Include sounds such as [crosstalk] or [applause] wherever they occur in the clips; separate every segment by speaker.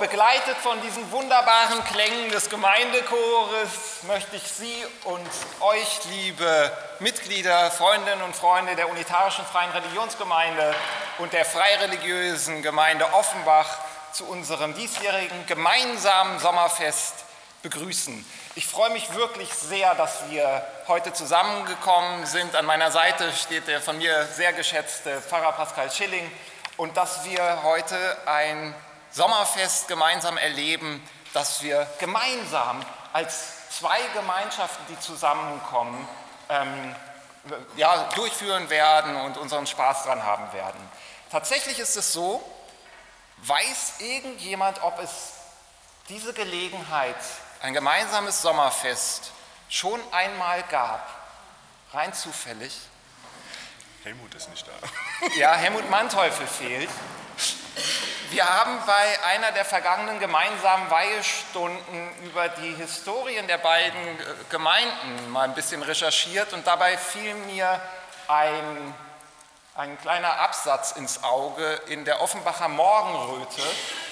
Speaker 1: Begleitet von diesen wunderbaren Klängen des Gemeindechores möchte ich Sie und euch, liebe Mitglieder, Freundinnen und Freunde der Unitarischen Freien Religionsgemeinde und der Freireligiösen Gemeinde Offenbach zu unserem diesjährigen gemeinsamen Sommerfest begrüßen. Ich freue mich wirklich sehr, dass wir heute zusammengekommen sind. An meiner Seite steht der von mir sehr geschätzte Pfarrer Pascal Schilling und dass wir heute ein Sommerfest gemeinsam erleben, dass wir gemeinsam als zwei Gemeinschaften, die zusammenkommen, ähm, ja, durchführen werden und unseren Spaß dran haben werden. Tatsächlich ist es so, weiß irgendjemand, ob es diese Gelegenheit, ein gemeinsames Sommerfest, schon einmal gab? Rein zufällig.
Speaker 2: Helmut ist nicht da.
Speaker 1: Ja, Helmut Manteuffel fehlt. Wir haben bei einer der vergangenen gemeinsamen Weihestunden über die Historien der beiden Gemeinden mal ein bisschen recherchiert und dabei fiel mir ein, ein kleiner Absatz ins Auge in der Offenbacher Morgenröte.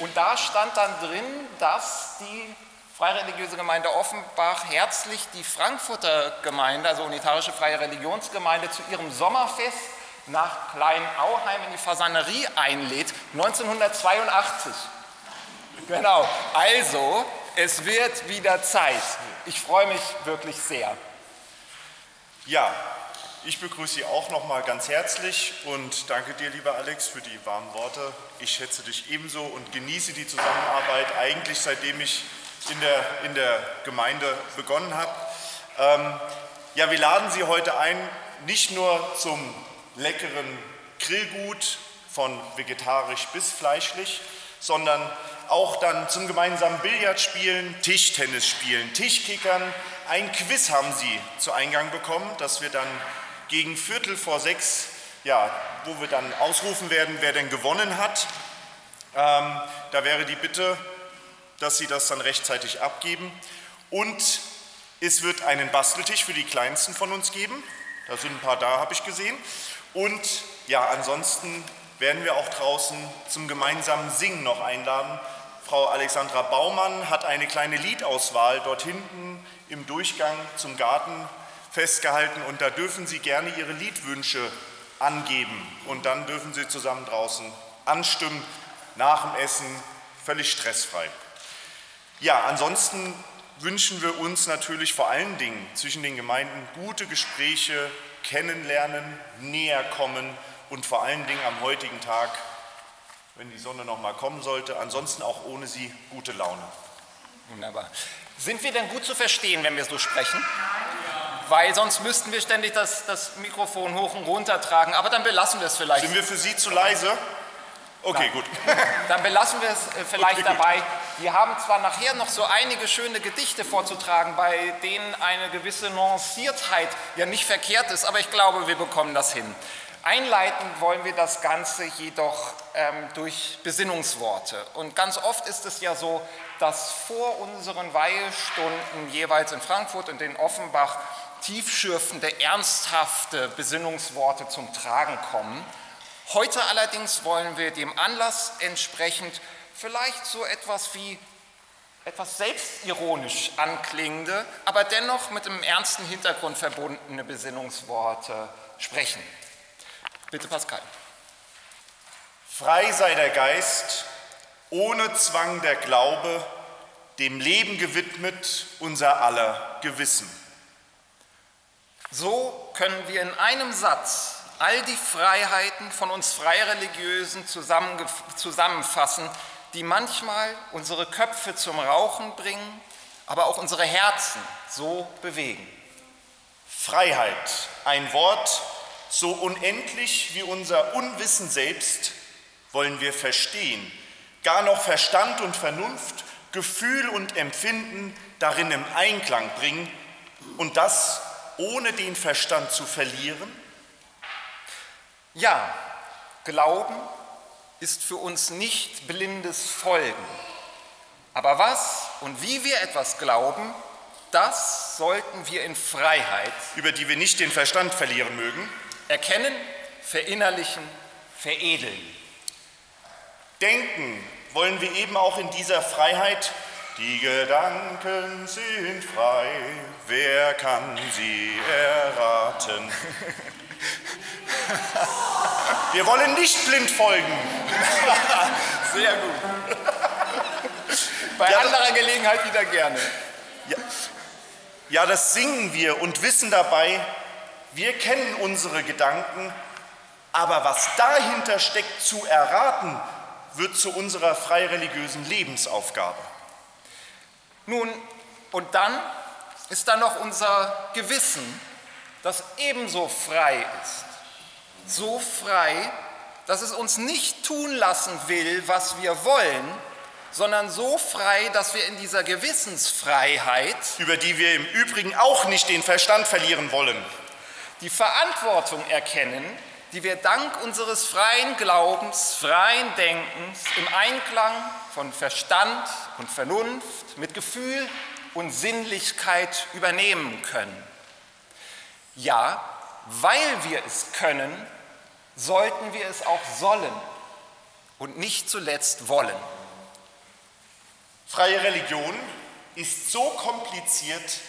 Speaker 1: Und da stand dann drin, dass die Freireligiöse Gemeinde Offenbach herzlich die Frankfurter Gemeinde, also Unitarische Freie Religionsgemeinde, zu ihrem Sommerfest nach Kleinauheim in die Fasanerie einlädt, 1982. Genau, also es wird wieder Zeit. Ich freue mich wirklich sehr.
Speaker 2: Ja, ich begrüße Sie auch noch mal ganz herzlich und danke dir, lieber Alex, für die warmen Worte. Ich schätze dich ebenso und genieße die Zusammenarbeit eigentlich seitdem ich in der, in der Gemeinde begonnen habe. Ähm, ja, wir laden Sie heute ein, nicht nur zum leckeren Grillgut von vegetarisch bis fleischlich, sondern auch dann zum gemeinsamen Billardspielen, Tischtennis spielen, Tischkickern. Ein Quiz haben Sie zu Eingang bekommen, das wir dann gegen Viertel vor sechs, ja, wo wir dann ausrufen werden, wer denn gewonnen hat. Ähm, da wäre die Bitte, dass Sie das dann rechtzeitig abgeben. Und es wird einen Basteltisch für die Kleinsten von uns geben. Da sind ein paar da, habe ich gesehen. Und ja, ansonsten werden wir auch draußen zum gemeinsamen Singen noch einladen. Frau Alexandra Baumann hat eine kleine Liedauswahl dort hinten im Durchgang zum Garten festgehalten und da dürfen Sie gerne Ihre Liedwünsche angeben und dann dürfen Sie zusammen draußen anstimmen, nach dem Essen, völlig stressfrei. Ja, ansonsten wünschen wir uns natürlich vor allen Dingen zwischen den Gemeinden gute Gespräche, kennenlernen, näher kommen und vor allen Dingen am heutigen Tag, wenn die Sonne noch mal kommen sollte, ansonsten auch ohne sie gute Laune.
Speaker 1: Wunderbar. Sind wir denn gut zu verstehen, wenn wir so sprechen? Weil sonst müssten wir ständig das, das Mikrofon hoch und runter tragen, aber dann belassen wir es vielleicht.
Speaker 2: Sind wir für Sie zu leise? Okay,
Speaker 1: Nein.
Speaker 2: gut. [laughs]
Speaker 1: Dann belassen wir es äh, vielleicht
Speaker 2: Okay, gut.
Speaker 1: dabei. Wir haben zwar nachher noch so einige schöne Gedichte vorzutragen, bei denen eine gewisse Nuanciertheit ja nicht verkehrt ist, aber ich glaube, wir bekommen das hin. Einleiten wollen wir das Ganze jedoch ähm, durch Besinnungsworte. Und ganz oft ist es ja so, dass vor unseren Weihestunden jeweils in Frankfurt und in Offenbach tiefschürfende, ernsthafte Besinnungsworte zum Tragen kommen. Heute allerdings wollen wir dem Anlass entsprechend vielleicht so etwas wie etwas selbstironisch anklingende, aber dennoch mit einem ernsten Hintergrund verbundene Besinnungsworte sprechen. Bitte Pascal.
Speaker 2: Frei sei der Geist, ohne Zwang der Glaube, dem Leben gewidmet unser aller Gewissen.
Speaker 1: So können wir in einem Satz all die Freiheiten von uns Freireligiösen zusammenfassen, die manchmal unsere Köpfe zum Rauchen bringen, aber auch unsere Herzen so bewegen.
Speaker 2: Freiheit, ein Wort so unendlich wie unser Unwissen selbst, wollen wir verstehen, gar noch Verstand und Vernunft, Gefühl und Empfinden darin im Einklang bringen und das ohne den Verstand zu verlieren?
Speaker 1: Ja, Glauben ist für uns nicht blindes Folgen. Aber was und wie wir etwas glauben, das sollten wir in Freiheit
Speaker 2: über die wir nicht den Verstand verlieren mögen.
Speaker 1: erkennen, verinnerlichen, veredeln.
Speaker 2: Denken wollen wir eben auch in dieser Freiheit, die Gedanken sind frei, wer kann sie erraten? [laughs] [laughs] Wir wollen nicht blind folgen.
Speaker 1: Sehr gut. [laughs] Bei ja, anderer Gelegenheit wieder gerne.
Speaker 2: Ja, ja, das singen wir und wissen dabei, wir kennen unsere Gedanken, aber was dahinter steckt zu erraten, wird zu unserer freireligiösen Lebensaufgabe.
Speaker 1: Nun, und dann ist da noch unser Gewissen, das ebenso frei ist. So frei, dass es uns nicht tun lassen will, was wir wollen, sondern so frei, dass wir in dieser Gewissensfreiheit,
Speaker 2: über die wir im Übrigen auch nicht den Verstand verlieren wollen,
Speaker 1: die Verantwortung erkennen, die wir dank unseres freien Glaubens, freien Denkens im Einklang von Verstand und Vernunft mit Gefühl und Sinnlichkeit übernehmen können. Ja, weil wir es können, sollten wir es auch sollen und nicht zuletzt wollen.
Speaker 2: Freie Religion ist so kompliziert,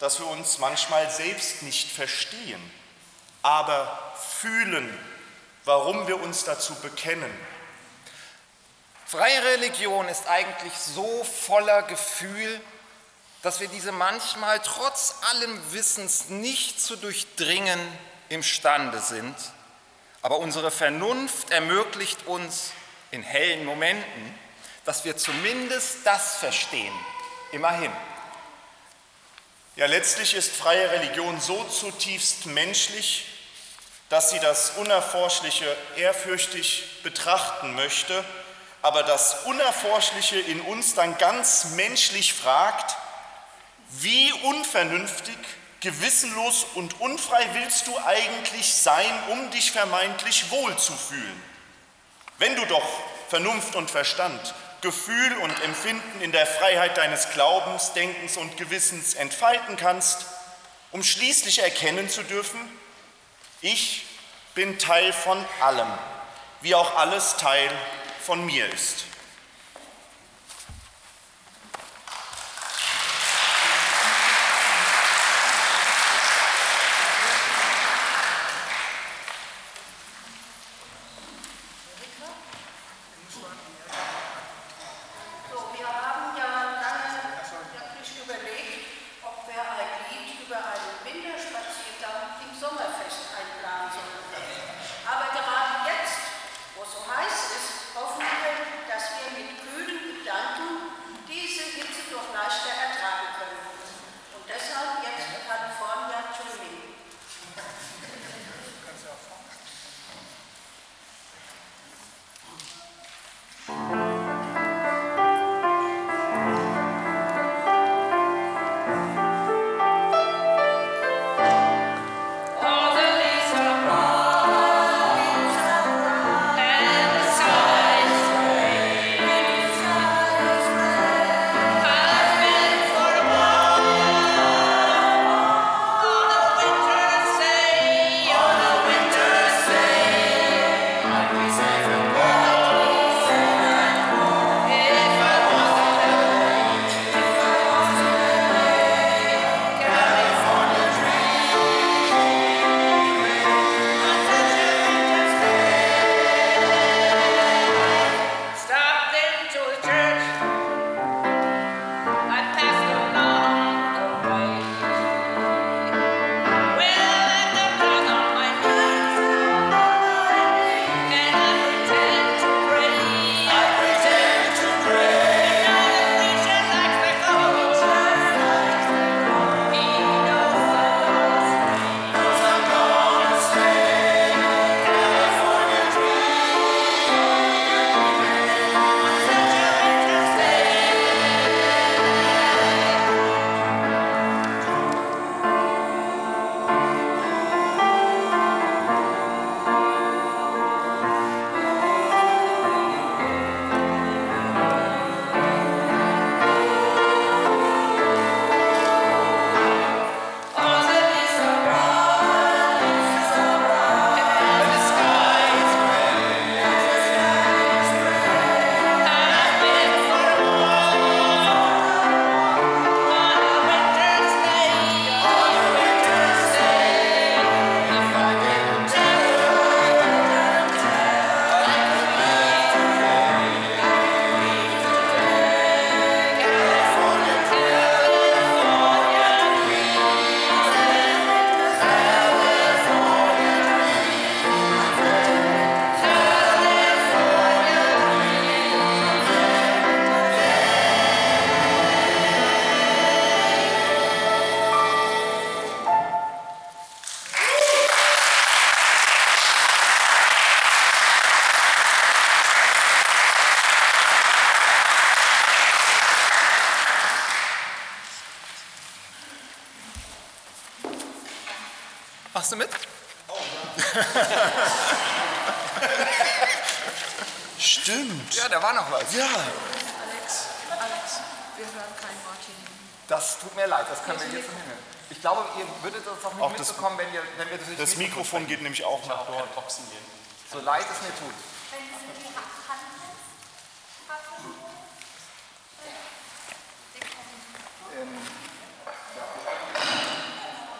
Speaker 2: dass wir uns manchmal selbst nicht verstehen, aber fühlen, warum wir uns dazu bekennen.
Speaker 1: Freie Religion ist eigentlich so voller Gefühl, dass wir diese manchmal trotz allem Wissens nicht zu durchdringen imstande sind. Aber unsere Vernunft ermöglicht uns in hellen Momenten, dass wir zumindest das verstehen, immerhin.
Speaker 2: Ja, letztlich ist freie Religion so zutiefst menschlich, dass sie das Unerforschliche ehrfürchtig betrachten möchte, aber das Unerforschliche in uns dann ganz menschlich fragt, wie unvernünftig, gewissenlos und unfrei willst du eigentlich sein, um dich vermeintlich wohlzufühlen? Wenn du doch Vernunft und Verstand Gefühl und Empfinden in der Freiheit deines Glaubens, Denkens und Gewissens entfalten kannst, um schließlich erkennen zu dürfen, ich bin Teil von allem, wie auch alles Teil von mir ist.
Speaker 1: Du mit? Oh, ja.
Speaker 2: Stimmt.
Speaker 1: Ja, da war noch was.
Speaker 2: Ja.
Speaker 3: Alex, Alex, wir hören kein Wort hier.
Speaker 1: Das tut mir leid, das können wir jetzt nicht mehr. Ich glaube, ihr würdet das auch nicht
Speaker 2: Auch das-
Speaker 1: mitbekommen, wenn, ihr, wenn wir durch
Speaker 2: Das Mikrofon geht nämlich auch nach dort.
Speaker 1: So leid es mir tut.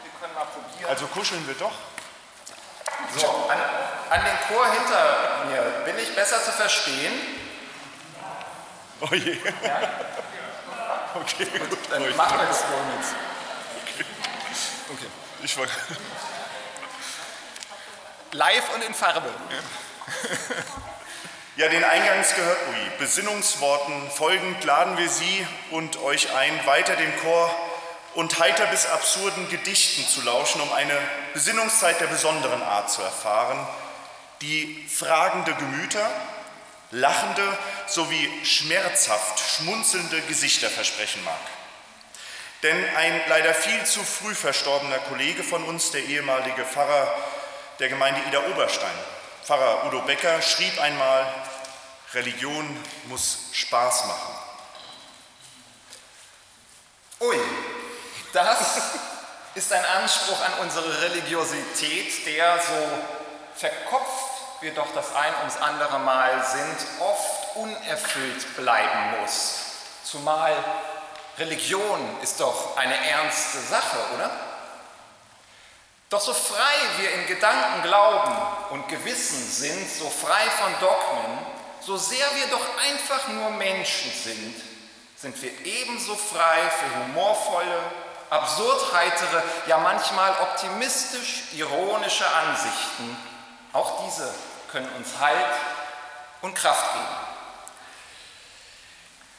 Speaker 1: Wir können mal probieren.
Speaker 2: Also kuscheln wir doch.
Speaker 1: So, an, an den Chor hinter mir bin ich besser zu verstehen.
Speaker 2: Oh je. [laughs] Okay, gut.
Speaker 1: Dann machen wir das wohl mit. Okay.
Speaker 2: Ich war, [laughs]
Speaker 1: Live und in Farbe.
Speaker 2: ja, den eingangs gehört Ui. Besinnungsworten folgend laden wir Sie und euch ein, weiter dem Chor und heiter bis absurden Gedichten zu lauschen, um eine Besinnungszeit der besonderen Art zu erfahren, die fragende Gemüter, lachende sowie schmerzhaft schmunzelnde Gesichter versprechen mag. Denn ein leider viel zu früh verstorbener Kollege von uns, der ehemalige Pfarrer der Gemeinde Ida Oberstein, Pfarrer Udo Becker, schrieb einmal, Religion muss Spaß machen.
Speaker 1: Ui, das ist ein Anspruch an unsere Religiosität, der so verkopft wir doch das ein ums andere Mal sind, oft unerfüllt bleiben muss. Zumal Religion ist doch eine ernste Sache, oder? Doch so frei wir in Gedanken glauben und Gewissen sind, so frei von Dogmen, so sehr wir doch einfach nur Menschen sind, sind wir ebenso frei für humorvolle, absurd heitere, ja manchmal optimistisch ironische Ansichten. Auch diese können uns Halt und Kraft geben.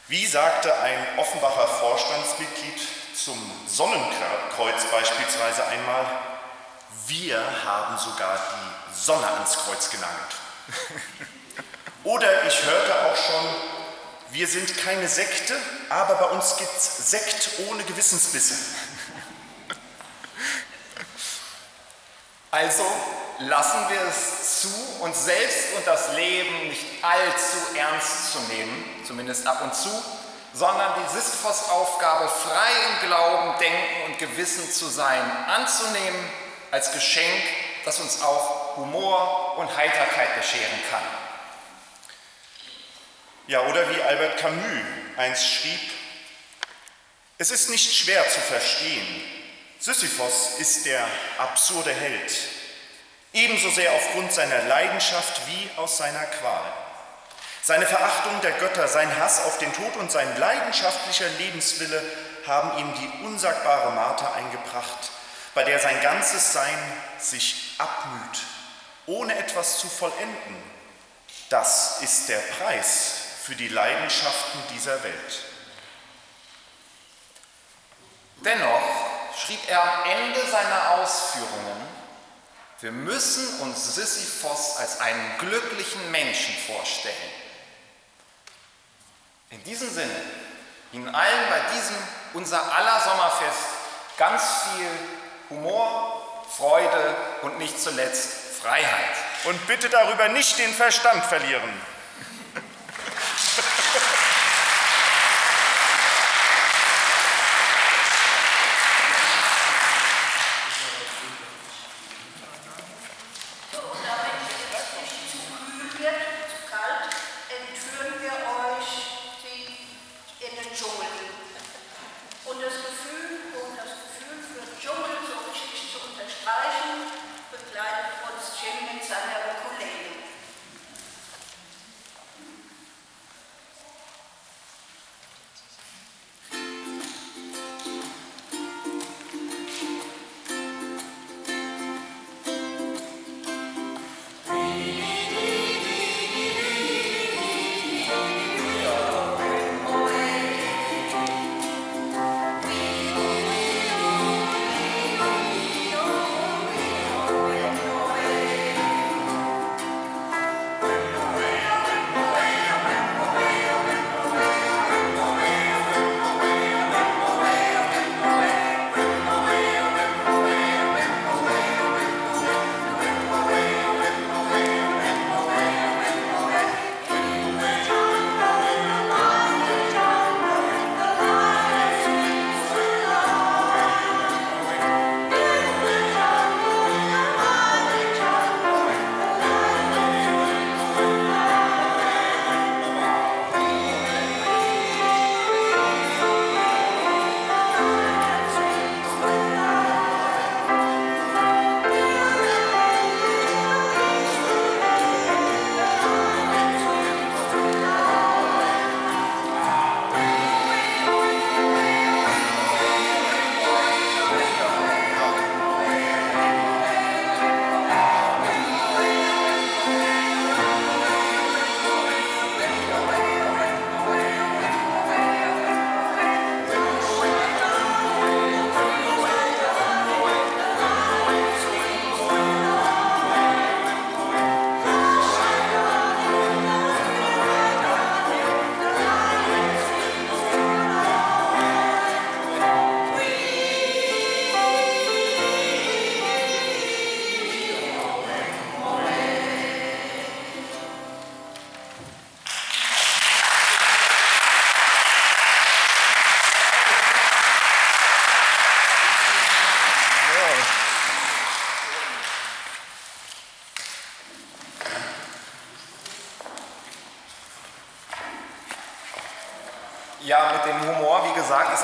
Speaker 2: Wie sagte ein Offenbacher Vorstandsmitglied zum Sonnenkreuz beispielsweise einmal, wir haben sogar die Sonne ans Kreuz genagelt. [laughs] Oder ich hörte auch schon, wir sind keine Sekte, aber bei uns gibt's Sekt ohne Gewissensbisse.
Speaker 1: Also lassen wir es zu, uns selbst und das Leben nicht allzu ernst zu nehmen, zumindest ab und zu, sondern die Sisyphos-Aufgabe, frei im Glauben, Denken und Gewissen zu sein, anzunehmen als Geschenk, das uns auch Humor und Heiterkeit bescheren kann.
Speaker 2: Ja, oder wie Albert Camus einst schrieb, es ist nicht schwer zu verstehen, Sisyphos ist der absurde Held, ebenso sehr aufgrund seiner Leidenschaft wie aus seiner Qual. Seine Verachtung der Götter, sein Hass auf den Tod und sein leidenschaftlicher Lebenswille haben ihm die unsagbare Marter eingebracht, bei der sein ganzes Sein sich abmüht, ohne etwas zu vollenden. Das ist der Preis für die Leidenschaften dieser Welt.
Speaker 1: Dennoch schrieb er am Ende seiner Ausführungen, wir müssen uns Sisyphos als einen glücklichen Menschen vorstellen. In diesem Sinne, Ihnen allen bei diesem unser aller Sommerfest ganz viel Humor, Freude und nicht zuletzt Freiheit.
Speaker 2: Und bitte darüber nicht den Verstand verlieren. [laughs]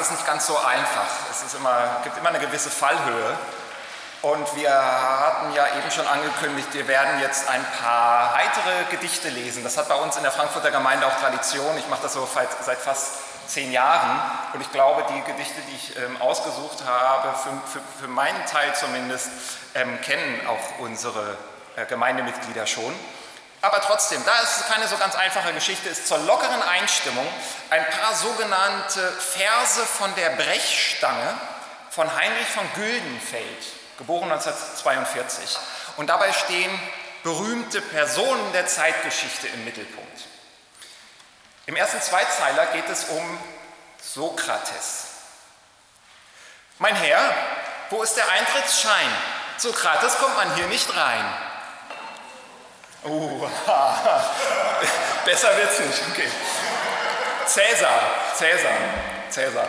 Speaker 1: ist nicht ganz so einfach. Es immer, gibt immer eine gewisse Fallhöhe. Und wir hatten ja eben schon angekündigt, wir werden jetzt ein paar heitere Gedichte lesen. Das hat bei uns in der Frankfurter Gemeinde auch Tradition. Ich mache das so seit fast zehn Jahren. Und ich glaube, die Gedichte, die ich ähm, ausgesucht habe, für, für, für, meinen Teil zumindest, ähm, kennen auch unsere äh, Gemeindemitglieder schon. Aber trotzdem, da es keine so ganz einfache Geschichte ist, zur lockeren Einstimmung ein paar sogenannte Verse von der Brechstange von Heinrich von Güldenfeld geboren 1942. Und dabei stehen berühmte Personen der Zeitgeschichte im Mittelpunkt. Im ersten Zweizeiler geht es um Sokrates. Mein Herr, wo ist der Eintrittsschein? Sokrates kommt man hier nicht rein. Oh, [laughs] besser wird's nicht. Okay. Cäsar, Cäsar, Cäsar.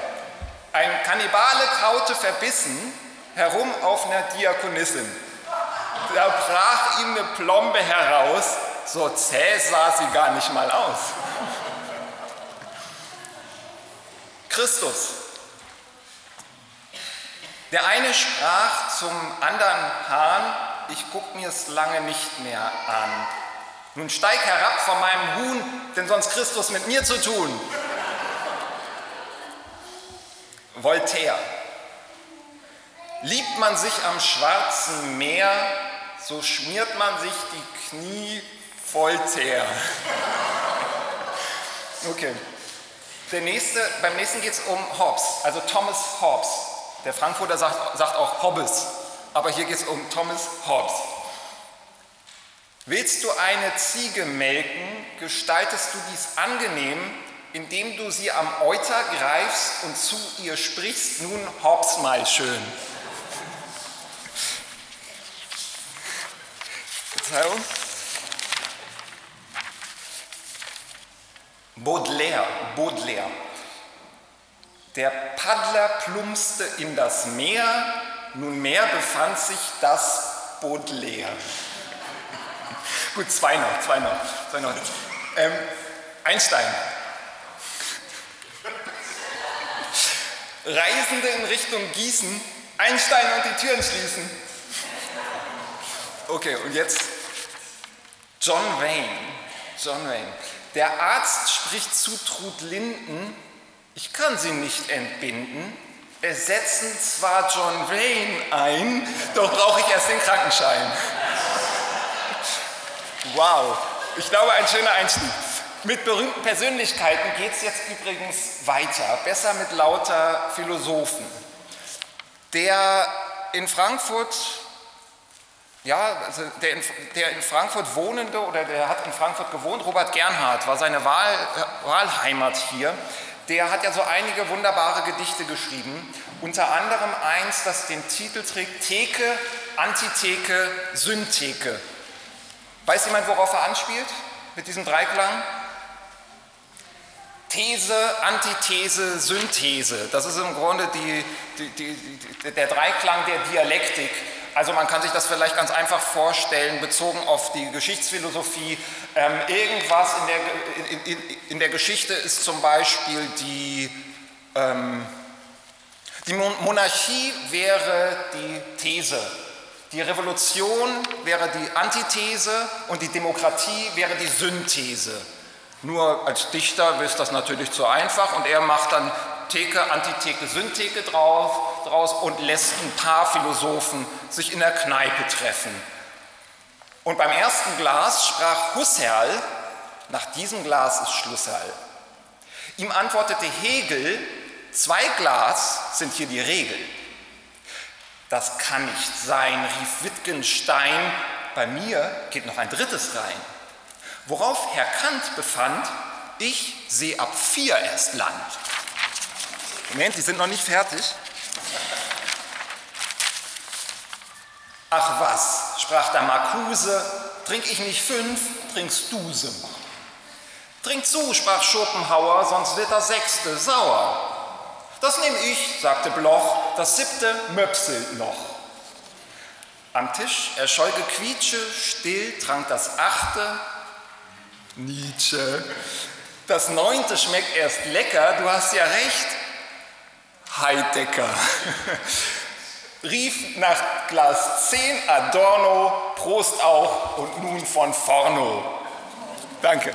Speaker 1: Ein Kannibale kaute verbissen herum auf einer Diakonissin. Da brach ihm eine Plombe heraus, so zäh sah sie gar nicht mal aus. Christus. Der eine sprach zum anderen Hahn, ich guck mir es lange nicht mehr an. Nun steig herab von meinem Huhn, denn sonst Christus mit mir zu tun. Voltaire. Liebt man sich am Schwarzen Meer, so schmiert man sich die Knie voll Teer. Okay. Der nächste, beim nächsten geht es um Hobbes, also Thomas Hobbes. Der Frankfurter sagt, sagt auch Hobbes, aber hier geht es um Thomas Hobbes. Willst du eine Ziege melken, gestaltest du dies angenehm, indem du sie am Euter greifst und zu ihr sprichst, nun Hobbes mal schön. Verzeihung. Baudelaire, Baudelaire. Der Paddler plumpste in das Meer, nunmehr befand sich das Baudelaire. Gut, zwei noch, zwei noch. Zwei noch. Ähm, Einstein. Reisende in Richtung Gießen, Einstein und die Türen schließen. Okay, und jetzt John Wayne. John Wayne. Der Arzt spricht zu Trud Linden, ich kann sie nicht entbinden. Es setzen zwar John Wayne ein, doch brauche ich erst den Krankenschein. Wow, ich glaube, ein schöner Einstieg. Mit berühmten Persönlichkeiten geht es jetzt übrigens weiter, besser mit lauter Philosophen. Der in Frankfurt ja, also der in, der in, Frankfurt wohnende oder der hat in Frankfurt gewohnt, Robert Gernhardt war seine Wahl, Wahlheimat hier. Der hat ja so einige wunderbare Gedichte geschrieben, unter anderem eins, das den Titel trägt Theke, Antitheke, Syntheke. Weiß jemand, worauf er anspielt mit diesem Dreiklang? These, Antithese, Synthese. Das ist im Grunde die, die, die, der Dreiklang der Dialektik also man kann sich das vielleicht ganz einfach vorstellen, bezogen auf die Geschichtsphilosophie. Ähm, irgendwas in der, in, in, in der, Geschichte ist zum Beispiel die, ähm, die Monarchie wäre die These, die Revolution wäre die Antithese und die Demokratie wäre die Synthese. Nur als Dichter ist das natürlich zu einfach und er macht dann Theke, Antitheke, Syntheke drauf, draus und lässt ein paar Philosophen sich in der Kneipe treffen. Und beim ersten Glas sprach Husserl, nach diesem Glas ist Schlusserl. Ihm antwortete Hegel, zwei Glas sind hier die Regel. Das kann nicht sein, rief Wittgenstein, bei mir geht noch ein drittes rein. Worauf Herr Kant befand, ich sehe ab vier erst Land. Moment, die sind noch nicht fertig. Ach was, sprach der Marcuse, trink ich nicht fünf, trinkst du sie. Trink zu, sprach Schopenhauer, sonst wird das sechste sauer. Das nehme ich, sagte Bloch, das siebte möpselt noch. Am Tisch erscholl Gequietsche, still trank das achte Nietzsche.
Speaker 4: Das neunte schmeckt erst lecker, du hast ja recht. Heidecker. [laughs] Rief nach Glas 10 Adorno, Prost auch und nun von Forno. Danke.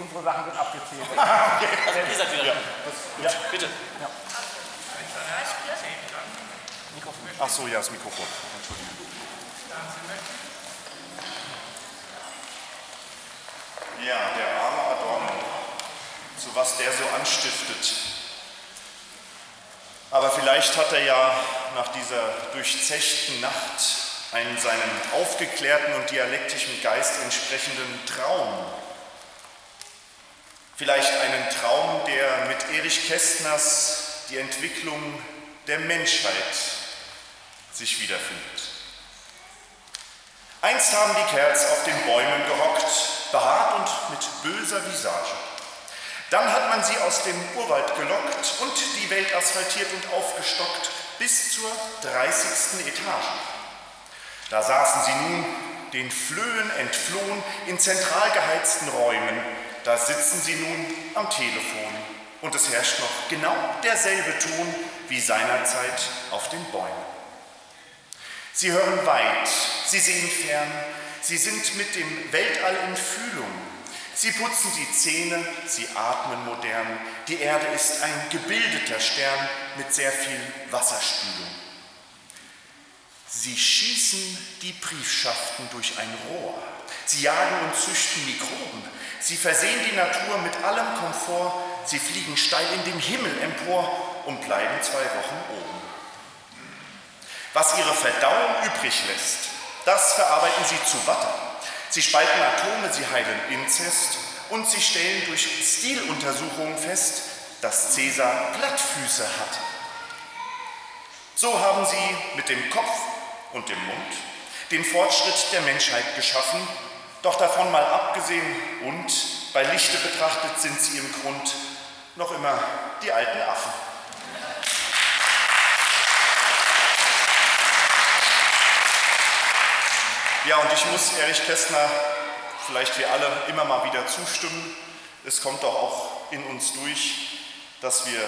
Speaker 4: Unsere Sachen sind abgezählt. [laughs]
Speaker 5: Also ihr seid wieder
Speaker 2: Ja.
Speaker 5: ja. Bitte.
Speaker 2: ach so, ja, das Mikrofon. Entschuldigung. Ja, der arme Adorno, zu was der so anstiftet. Aber vielleicht hat er ja nach dieser durchzechten Nacht einen seinem aufgeklärten und dialektischen Geist entsprechenden Traum. Vielleicht einen Traum, der mit Erich Kästners die Entwicklung der Menschheit sich wiederfindet. Einst haben die Kerls auf den Bäumen gehockt, behaart und mit böser Visage. Dann hat man sie aus dem Urwald gelockt und die Welt asphaltiert und aufgestockt bis zur 30. Etage. Da saßen sie nun, den Flöhen entflohen, in zentral geheizten Räumen. Da sitzen sie nun am Telefon und es herrscht noch genau derselbe Ton wie seinerzeit auf den Bäumen. Sie hören weit, sie sehen fern, sie sind mit dem Weltall in Fühlung. Sie putzen die Zähne, sie atmen modern. Die Erde ist ein gebildeter Stern mit sehr viel Wasserspülung. Sie schießen die Briefschaften durch ein Rohr. Sie jagen und züchten Mikroben. Sie versehen die Natur mit allem Komfort. Sie fliegen steil in den Himmel empor und bleiben zwei Wochen oben. Was ihre Verdauung übrig lässt, das verarbeiten sie zu Watte. Sie spalten Atome, sie heilen Inzest und sie stellen durch Stiluntersuchungen fest, dass Cäsar Plattfüße hat. So haben sie mit dem Kopf und dem Mund den Fortschritt der Menschheit geschaffen, doch davon mal abgesehen und bei Lichte betrachtet sind sie im Grund noch immer die alten Affen. Ja, und ich muss Erich Kästner, vielleicht wir alle, immer mal wieder zustimmen. Es kommt doch auch in uns durch, dass wir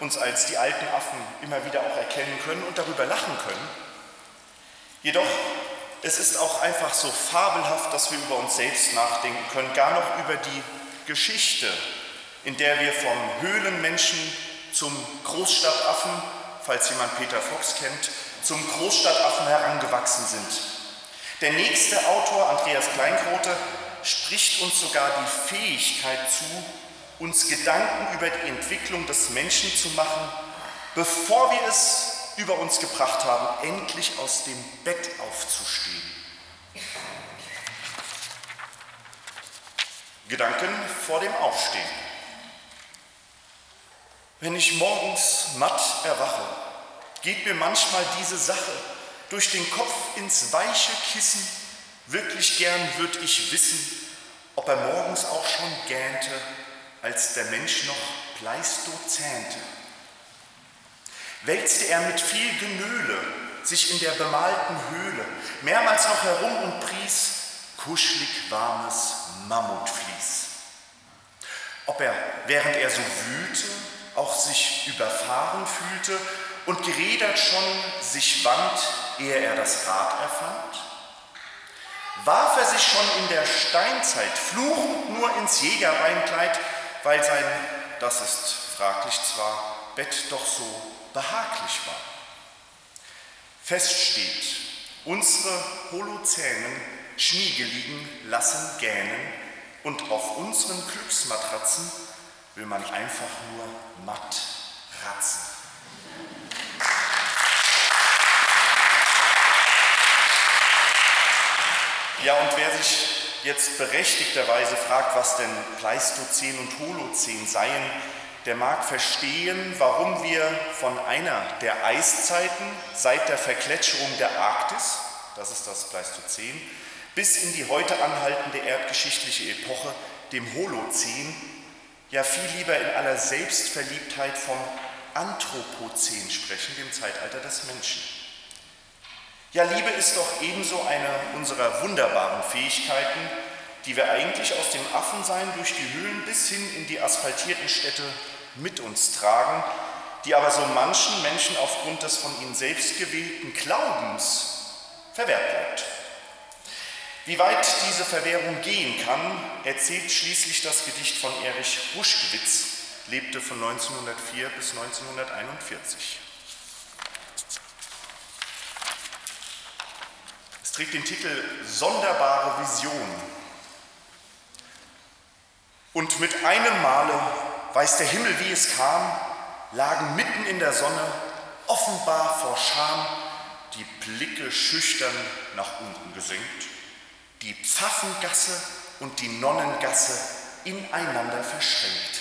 Speaker 2: uns als die alten Affen immer wieder auch erkennen können und darüber lachen können. Jedoch, es ist auch einfach so fabelhaft, dass wir über uns selbst nachdenken können, gar noch über die Geschichte, in der wir vom Höhlenmenschen zum Großstadtaffen, falls jemand Peter Fox kennt, zum Großstadtaffen herangewachsen sind. Der nächste Autor, Andreas Kleingrote, spricht uns sogar die Fähigkeit zu, uns Gedanken über die Entwicklung des Menschen zu machen, bevor wir es über uns gebracht haben, endlich aus dem Bett aufzustehen. Gedanken vor dem Aufstehen. Wenn ich morgens matt erwache, geht mir manchmal diese Sache durch den Kopf ins weiche Kissen. Wirklich gern würde ich wissen, ob er morgens auch schon gähnte, als der Mensch noch pleistozänte. Wälzte er mit viel Genöle sich in der bemalten Höhle mehrmals noch herum und pries kuschelig warmes Mammutflies. Ob er, während er so wühlte, auch sich überfahren fühlte und gerädert schon sich wand, ehe er das Rad erfand? Warf er sich schon in der Steinzeit fluchend nur ins Jägerbeinkleid, weil sein, das ist fraglich zwar, Bett doch so behaglich war? Fest steht, unsere Holozänen Schmiege liegen lassen gähnen und auf unseren Glücksmatratzen will man einfach nur matt ratzen. Ja, und wer sich jetzt berechtigterweise fragt, was denn Pleistozän und Holozän seien, der mag verstehen, warum wir von einer der Eiszeiten seit der Vergletscherung der Arktis, das ist das Pleistozän, bis in die heute anhaltende erdgeschichtliche Epoche, dem Holozän, ja viel lieber in aller Selbstverliebtheit vom Anthropozän sprechen, dem Zeitalter des Menschen. Ja, Liebe ist doch ebenso eine unserer wunderbaren Fähigkeiten, die wir eigentlich aus dem Affensein durch die Höhlen bis hin in die asphaltierten Städte mit uns tragen, die aber so manchen Menschen aufgrund des von ihnen selbst gewählten Glaubens verwehrt bleibt. Wie weit diese Verwehrung gehen kann, erzählt schließlich das Gedicht von Erich Ruschkwitz, lebte von 1904 bis 1941. Es trägt den Titel Sonderbare Vision. Und mit einem Male, weiß der Himmel, wie es kam, lagen mitten in der Sonne, offenbar vor Scham, die Blicke schüchtern nach unten gesenkt, die Pfaffengasse und die Nonnengasse ineinander verschränkt.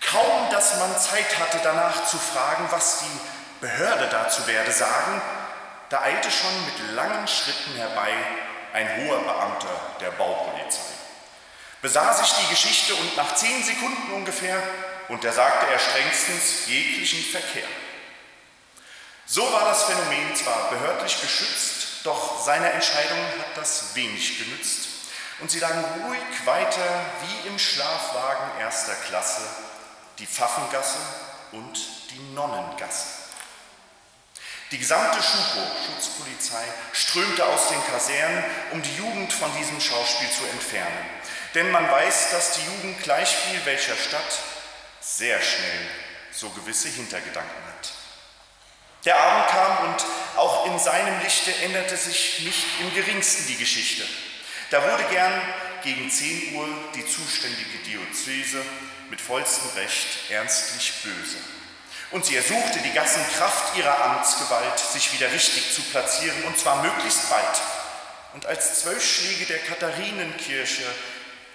Speaker 2: Kaum, dass man Zeit hatte, danach zu fragen, was die Behörde dazu werde sagen, da eilte schon mit langen Schritten herbei ein hoher Beamter der Baupolizei. Besah sich die Geschichte und nach zehn Sekunden ungefähr untersagte er strengstens jeglichen Verkehr. So war das Phänomen zwar behördlich geschützt, doch seiner Entscheidung hat das wenig genützt und sie lagen ruhig weiter wie im Schlafwagen erster Klasse, die Pfaffengasse und die Nonnengasse. Die gesamte Schupo, Schutzpolizei, strömte aus den Kasernen, um die Jugend von diesem Schauspiel zu entfernen. Denn man weiß, dass die Jugend gleichviel welcher Stadt sehr schnell so gewisse Hintergedanken hat. Der Abend kam und auch in seinem Lichte änderte sich nicht im geringsten die Geschichte. Da wurde gern gegen 10 Uhr die zuständige Diözese mit vollstem Recht ernstlich böse. Und sie ersuchte die Gassen Kraft ihrer Amtsgewalt, sich wieder richtig zu platzieren, und zwar möglichst bald. Und als zwölf Schläge der Katharinenkirche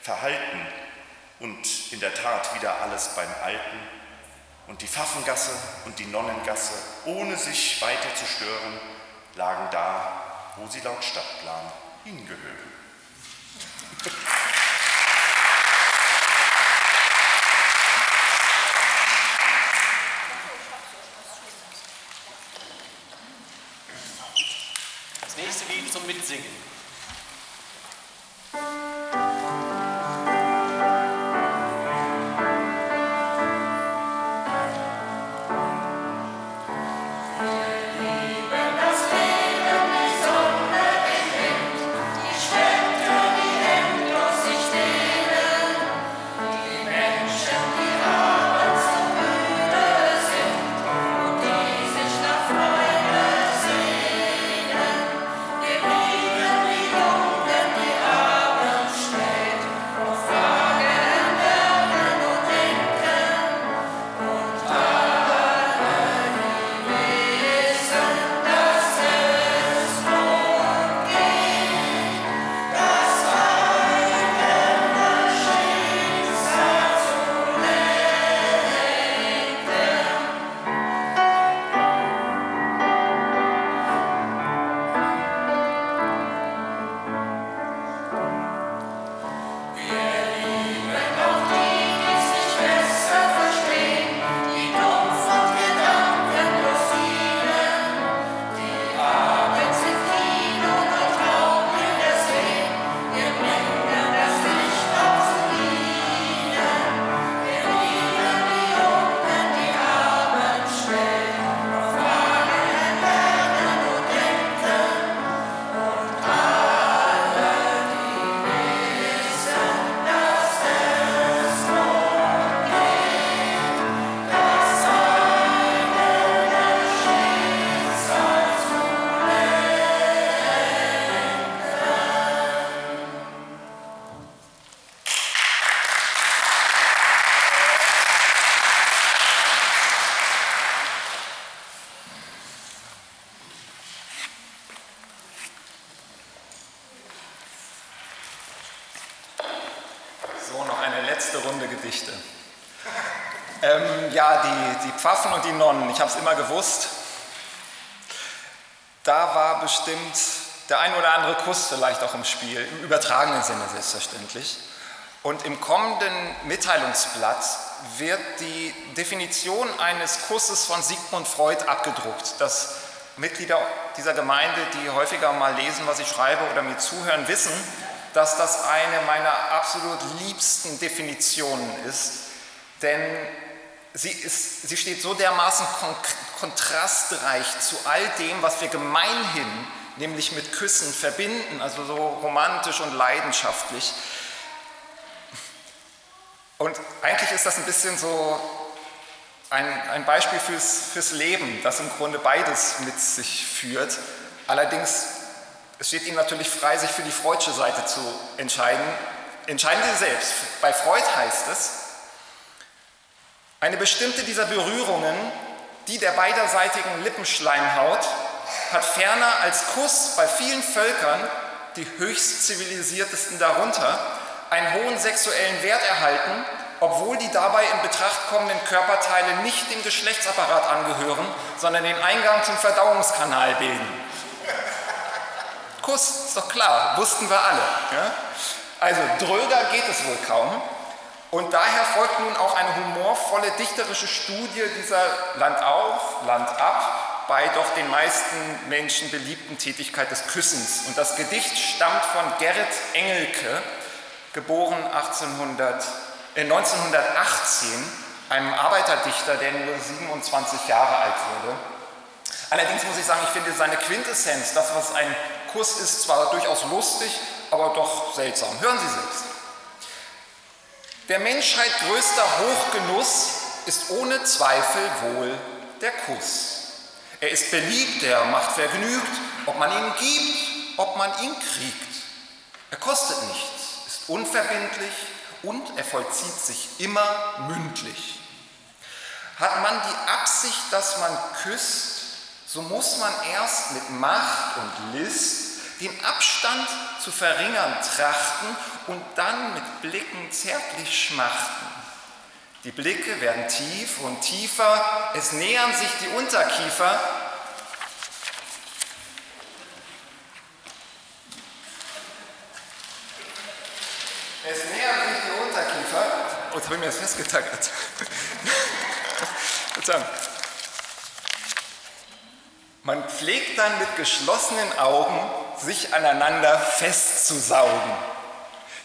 Speaker 2: verhalten und in der Tat wieder alles beim Alten und die Pfaffengasse und die Nonnengasse, ohne sich weiter zu stören, lagen da, wo sie laut Stadtplan hingehören.
Speaker 4: Das nächste Lied zum Mitsingen.
Speaker 1: Pfaffen und die Nonnen, ich habe es immer gewusst. Da war bestimmt der ein oder andere Kuss vielleicht auch im Spiel, im übertragenen Sinne selbstverständlich. Und im kommenden Mitteilungsblatt wird die Definition eines Kusses von Sigmund Freud abgedruckt. Das Mitglieder dieser Gemeinde, die häufiger mal lesen, was ich schreibe oder mir zuhören, wissen, dass das eine meiner absolut liebsten Definitionen ist, denn sie, ist, sie steht so dermaßen kon kontrastreich zu all dem, was wir gemeinhin, nämlich mit Küssen verbinden, also so romantisch und leidenschaftlich. Und eigentlich ist das ein bisschen so ein, ein Beispiel fürs, fürs Leben, das im Grunde beides mit sich führt. Allerdings es steht Ihnen natürlich frei, sich für die Freudsche Seite zu entscheiden. Entscheiden Sie selbst. Bei Freud heißt es, eine bestimmte dieser Berührungen, die der beiderseitigen Lippenschleimhaut, hat ferner als Kuss bei vielen Völkern, die höchst zivilisiertesten darunter, einen hohen sexuellen Wert erhalten, obwohl die dabei in Betracht kommenden Körperteile nicht dem Geschlechtsapparat angehören, sondern den Eingang zum Verdauungskanal bilden. Kuss, ist doch klar, wussten wir alle. Ja? Also dröger geht es wohl kaum. Und daher folgt nun auch eine humorvolle dichterische Studie dieser Land auf, Land ab, bei doch den meisten Menschen beliebten Tätigkeit des Küssens. Und das Gedicht stammt von Gerrit Engelke, geboren 1800, äh 1918, einem Arbeiterdichter, der nur 27 Jahre alt wurde. Allerdings muss ich sagen, ich finde seine Quintessenz, das, was ein Kuss ist, zwar durchaus lustig, aber doch seltsam. Hören Sie selbst. Der Menschheit größter Hochgenuss ist ohne Zweifel wohl der Kuss. Er ist beliebt, er macht vergnügt, ob man ihn gibt, ob man ihn kriegt. Er kostet nichts, ist unverbindlich und er vollzieht sich immer mündlich. Hat man die Absicht, dass man küsst, so muss man erst mit Macht und List den Abstand zu verringern trachten und dann mit Blicken zärtlich schmachten. Die Blicke werden tief und tiefer, es nähern sich die Unterkiefer. Es nähern sich die Unterkiefer. Oh, jetzt habe ich mir das festgetackert. [laughs] Man pflegt dann mit geschlossenen Augen, sich aneinander festzusaugen.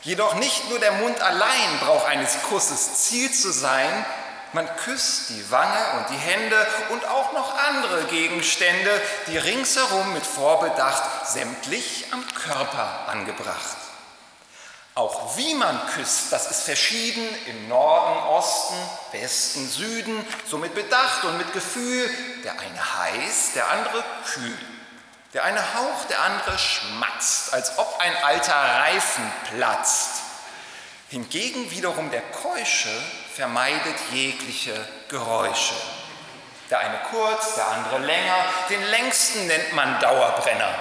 Speaker 1: Jedoch nicht nur der Mund allein braucht eines Kusses Ziel zu sein, man küsst die Wange und die Hände und auch noch andere Gegenstände, die ringsherum mit Vorbedacht sämtlich am Körper angebracht. Auch wie man küsst, das ist verschieden im Norden, Osten, Westen, Süden, so mit Bedacht und mit Gefühl. Der eine heiß, der andere kühl. Der eine haucht, der andere schmatzt, als ob ein alter Reifen platzt. Hingegen wiederum der Keusche vermeidet jegliche Geräusche. Der eine kurz, der andere länger, den längsten nennt man Dauerbrenner.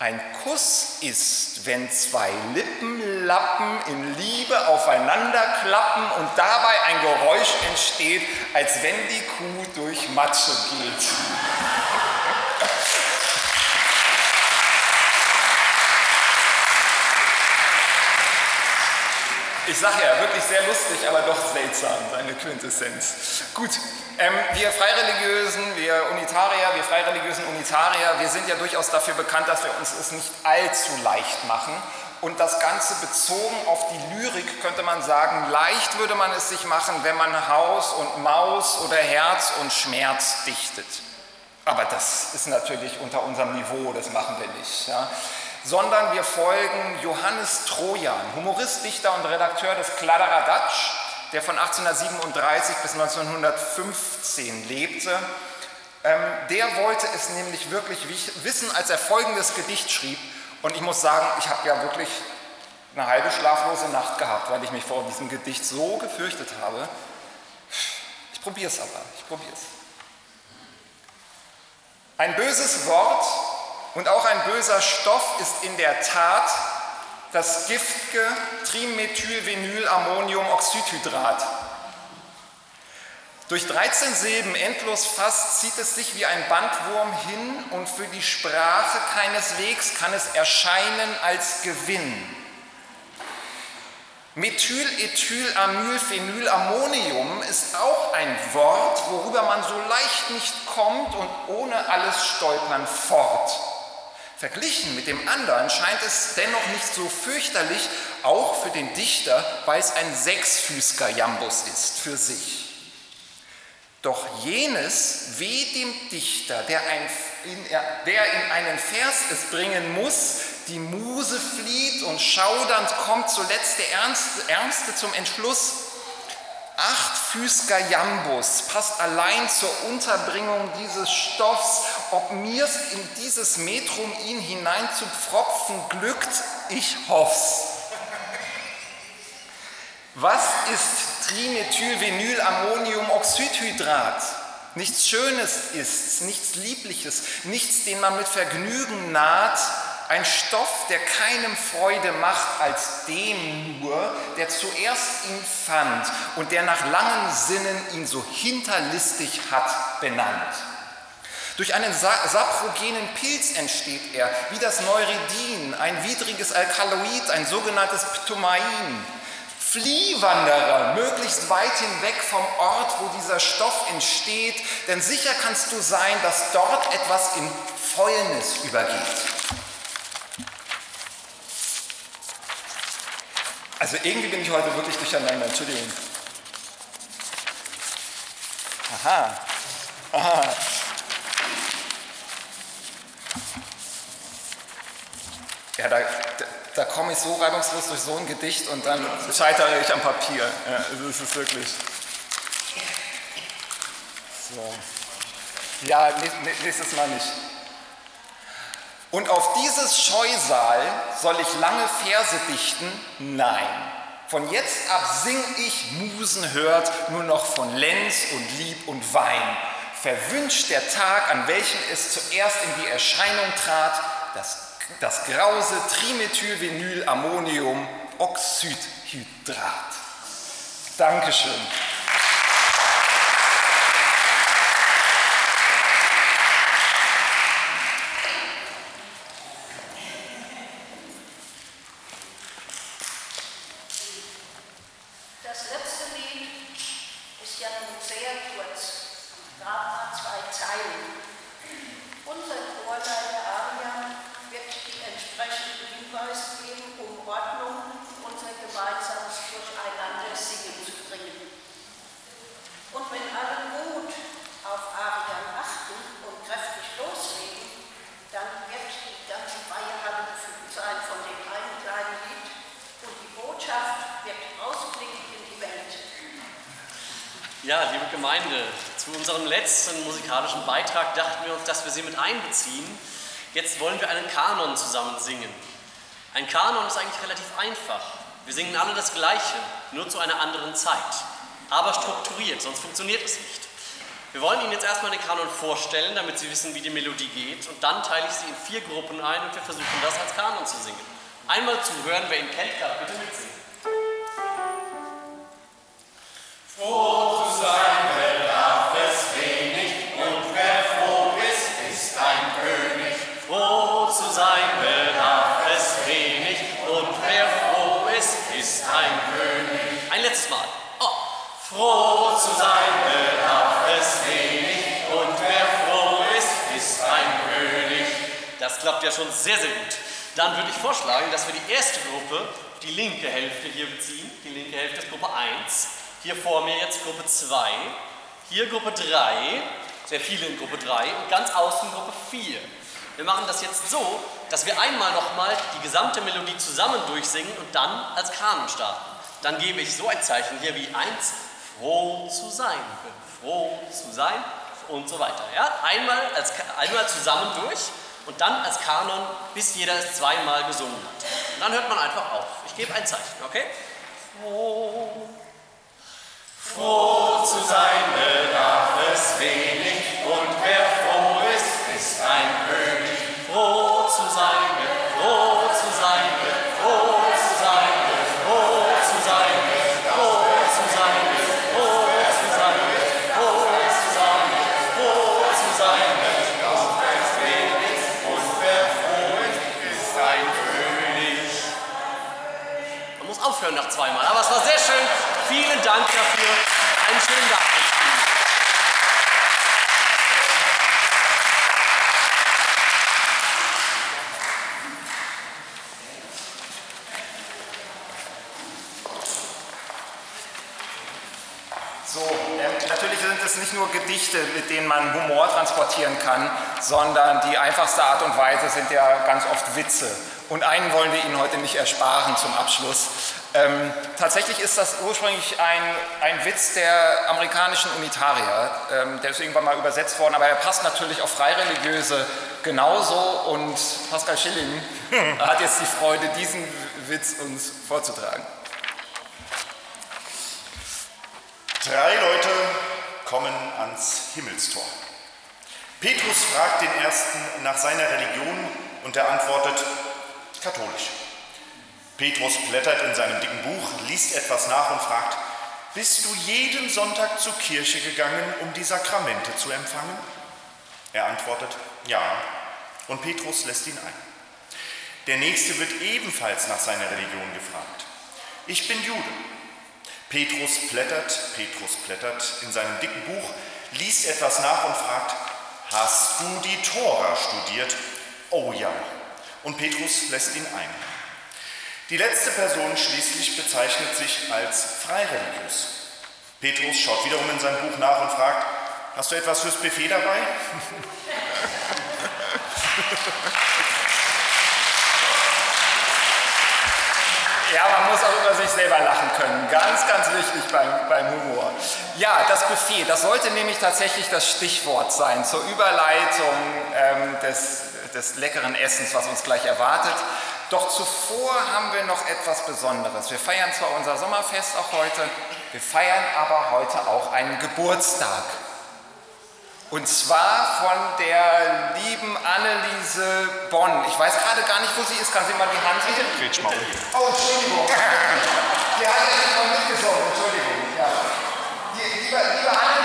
Speaker 1: Ein Kuss ist, wenn zwei Lippenlappen in Liebe aufeinander klappen und dabei ein Geräusch entsteht, als wenn die Kuh durch Matsche geht. Ich sage ja, wirklich sehr lustig, aber doch seltsam, seine Quintessenz. Gut, ähm, wir Freireligiösen, wir Unitarier, wir Freireligiösen Unitarier, wir sind ja durchaus dafür bekannt, dass wir uns es nicht allzu leicht machen. Und das Ganze bezogen auf die Lyrik könnte man sagen, leicht würde man es sich machen, wenn man Haus und Maus oder Herz und Schmerz dichtet. Aber das ist natürlich unter unserem Niveau, das machen wir nicht. Ja sondern wir folgen Johannes Trojan, Humorist, Dichter und Redakteur des Kladderadatsch, der von 1837 bis 1915 lebte. Ähm, der wollte es nämlich wirklich wissen, als er folgendes Gedicht schrieb. Und ich muss sagen, ich habe ja wirklich eine halbe schlaflose Nacht gehabt, weil ich mich vor diesem Gedicht so gefürchtet habe. Ich probiere es aber, ich probiere es. Ein böses Wort und auch ein böser Stoff ist in der Tat das giftige Trimethylvinylammoniumoxidhydrat. Durch 13 Silben endlos fast zieht es sich wie ein Bandwurm hin und für die Sprache keineswegs kann es erscheinen als Gewinn. Methylethylamylphenylammonium ist auch ein Wort, worüber man so leicht nicht kommt und ohne alles Stolpern fort. Verglichen mit dem anderen scheint es dennoch nicht so fürchterlich, auch für den Dichter, weil es ein sechsfüßiger Jambus ist für sich. Doch jenes weh dem Dichter, der, ein, in, der in einen Vers es bringen muss, die Muse flieht und schaudernd kommt zuletzt der Ernste, Ernste zum Entschluss, Achtfüßiger Jambus passt allein zur Unterbringung dieses Stoffs. Ob mir's in dieses Metrum ihn hineinzupfropfen glückt, ich hoff's. Was ist Trimethylvinylammoniumoxidhydrat? Nichts Schönes ist's, nichts Liebliches, nichts, den man mit Vergnügen naht, ein Stoff, der keinem Freude macht als dem nur, der zuerst ihn fand und der nach langen Sinnen ihn so hinterlistig hat benannt. Durch einen saprogenen Pilz entsteht er, wie das Neuridin, ein widriges Alkaloid, ein sogenanntes Ptomain. Fliehwanderer, möglichst weit hinweg vom Ort, wo dieser Stoff entsteht, denn sicher kannst du sein, dass dort etwas in Fäulnis übergeht. Also irgendwie bin ich heute wirklich durcheinander, Entschuldigung. Aha. Aha. Ja, da, da, komme ich so reibungslos durch so ein Gedicht und dann scheitere ich am Papier. Ja, es ist wirklich. So. Ja, nächstes Mal nicht. Und auf dieses Scheusal soll ich lange Verse dichten? Nein. Von jetzt ab sing ich Musen hört nur noch von Lenz und Lieb und Wein. Verwünscht der Tag, an welchem es zuerst in die Erscheinung trat, das, das grause Trimethylvinylammonium Oxidhydrat. Dankeschön.
Speaker 5: Ja, liebe Gemeinde, zu unserem letzten musikalischen Beitrag dachten wir uns, dass wir Sie mit einbeziehen. Jetzt wollen wir einen Kanon zusammen singen. Ein Kanon ist eigentlich relativ einfach. Wir singen alle das Gleiche, nur zu einer anderen Zeit. Aber strukturiert, sonst funktioniert es nicht. Wir wollen Ihnen jetzt erstmal den Kanon vorstellen, damit Sie wissen, wie die Melodie geht. Und dann teile ich Sie in vier Gruppen ein und wir versuchen das als Kanon zu singen. Einmal zuhören, wer ihn kennt, darf bitte mitsingen. Froh Das klappt ja schon sehr, sehr gut. Dann würde ich vorschlagen, dass wir die erste Gruppe, die linke Hälfte hier beziehen. Die linke Hälfte ist Gruppe 1. Hier vor mir jetzt Gruppe 2, hier Gruppe 3, sehr viele in Gruppe 3 und ganz außen Gruppe 4. Wir machen das jetzt so, dass wir einmal nochmal die gesamte Melodie zusammen durchsingen und dann als Kanon starten. Dann gebe ich so ein Zeichen hier wie 1, froh zu sein, froh zu sein und so weiter. Ja? Einmal, als, einmal zusammen durch und dann als Kanon, bis jeder es zweimal gesungen hat. Und dann hört man einfach auf. Ich gebe ein Zeichen, okay? Froh Froh zu sein es
Speaker 1: nicht nur Gedichte, mit denen man Humor transportieren kann, sondern die einfachste Art und Weise sind ja ganz oft Witze. Und einen wollen wir Ihnen heute nicht ersparen zum Abschluss. Ähm, tatsächlich ist das ursprünglich ein, ein Witz der amerikanischen Unitarier, ähm, der ist irgendwann mal übersetzt worden, aber er passt natürlich auf Freireligiöse genauso und Pascal Schilling [laughs] hat jetzt die Freude, diesen Witz uns vorzutragen.
Speaker 2: Drei Leute kommen ans Himmelstor. Petrus fragt den ersten nach seiner Religion und er antwortet katholisch. Petrus blättert in seinem dicken Buch, liest etwas nach und fragt, bist du jeden Sonntag zur Kirche gegangen, um die Sakramente zu empfangen? Er antwortet, ja, und Petrus lässt ihn ein. Der nächste wird ebenfalls nach seiner Religion gefragt. Ich bin Jude. Petrus blättert, Petrus blättert in seinem dicken Buch, liest etwas nach und fragt, hast du die Tora studiert? Oh ja. Und Petrus lässt ihn ein. Die letzte Person schließlich bezeichnet sich als freireligiös. Petrus schaut wiederum in sein Buch nach und fragt, hast du etwas fürs Buffet dabei? [laughs]
Speaker 1: Ja, man muss auch über sich selber lachen können. Ganz, ganz wichtig beim, beim Humor. Ja, das Buffet, das sollte nämlich tatsächlich das Stichwort sein zur Überleitung ähm, des, des leckeren Essens, was uns gleich erwartet. Doch zuvor haben wir noch etwas Besonderes. Wir feiern zwar unser Sommerfest auch heute, wir feiern aber heute auch einen Geburtstag. Und zwar von der lieben Anneliese Bonn. Ich weiß gerade gar nicht, wo sie ist. Kann sie mal die Hand heben?
Speaker 2: Gretsch mal um.
Speaker 1: Oh, Entschuldigung. Die hat ja nicht mal mitgesungen. Entschuldigung. Ja. Die, liebe, liebe Annelie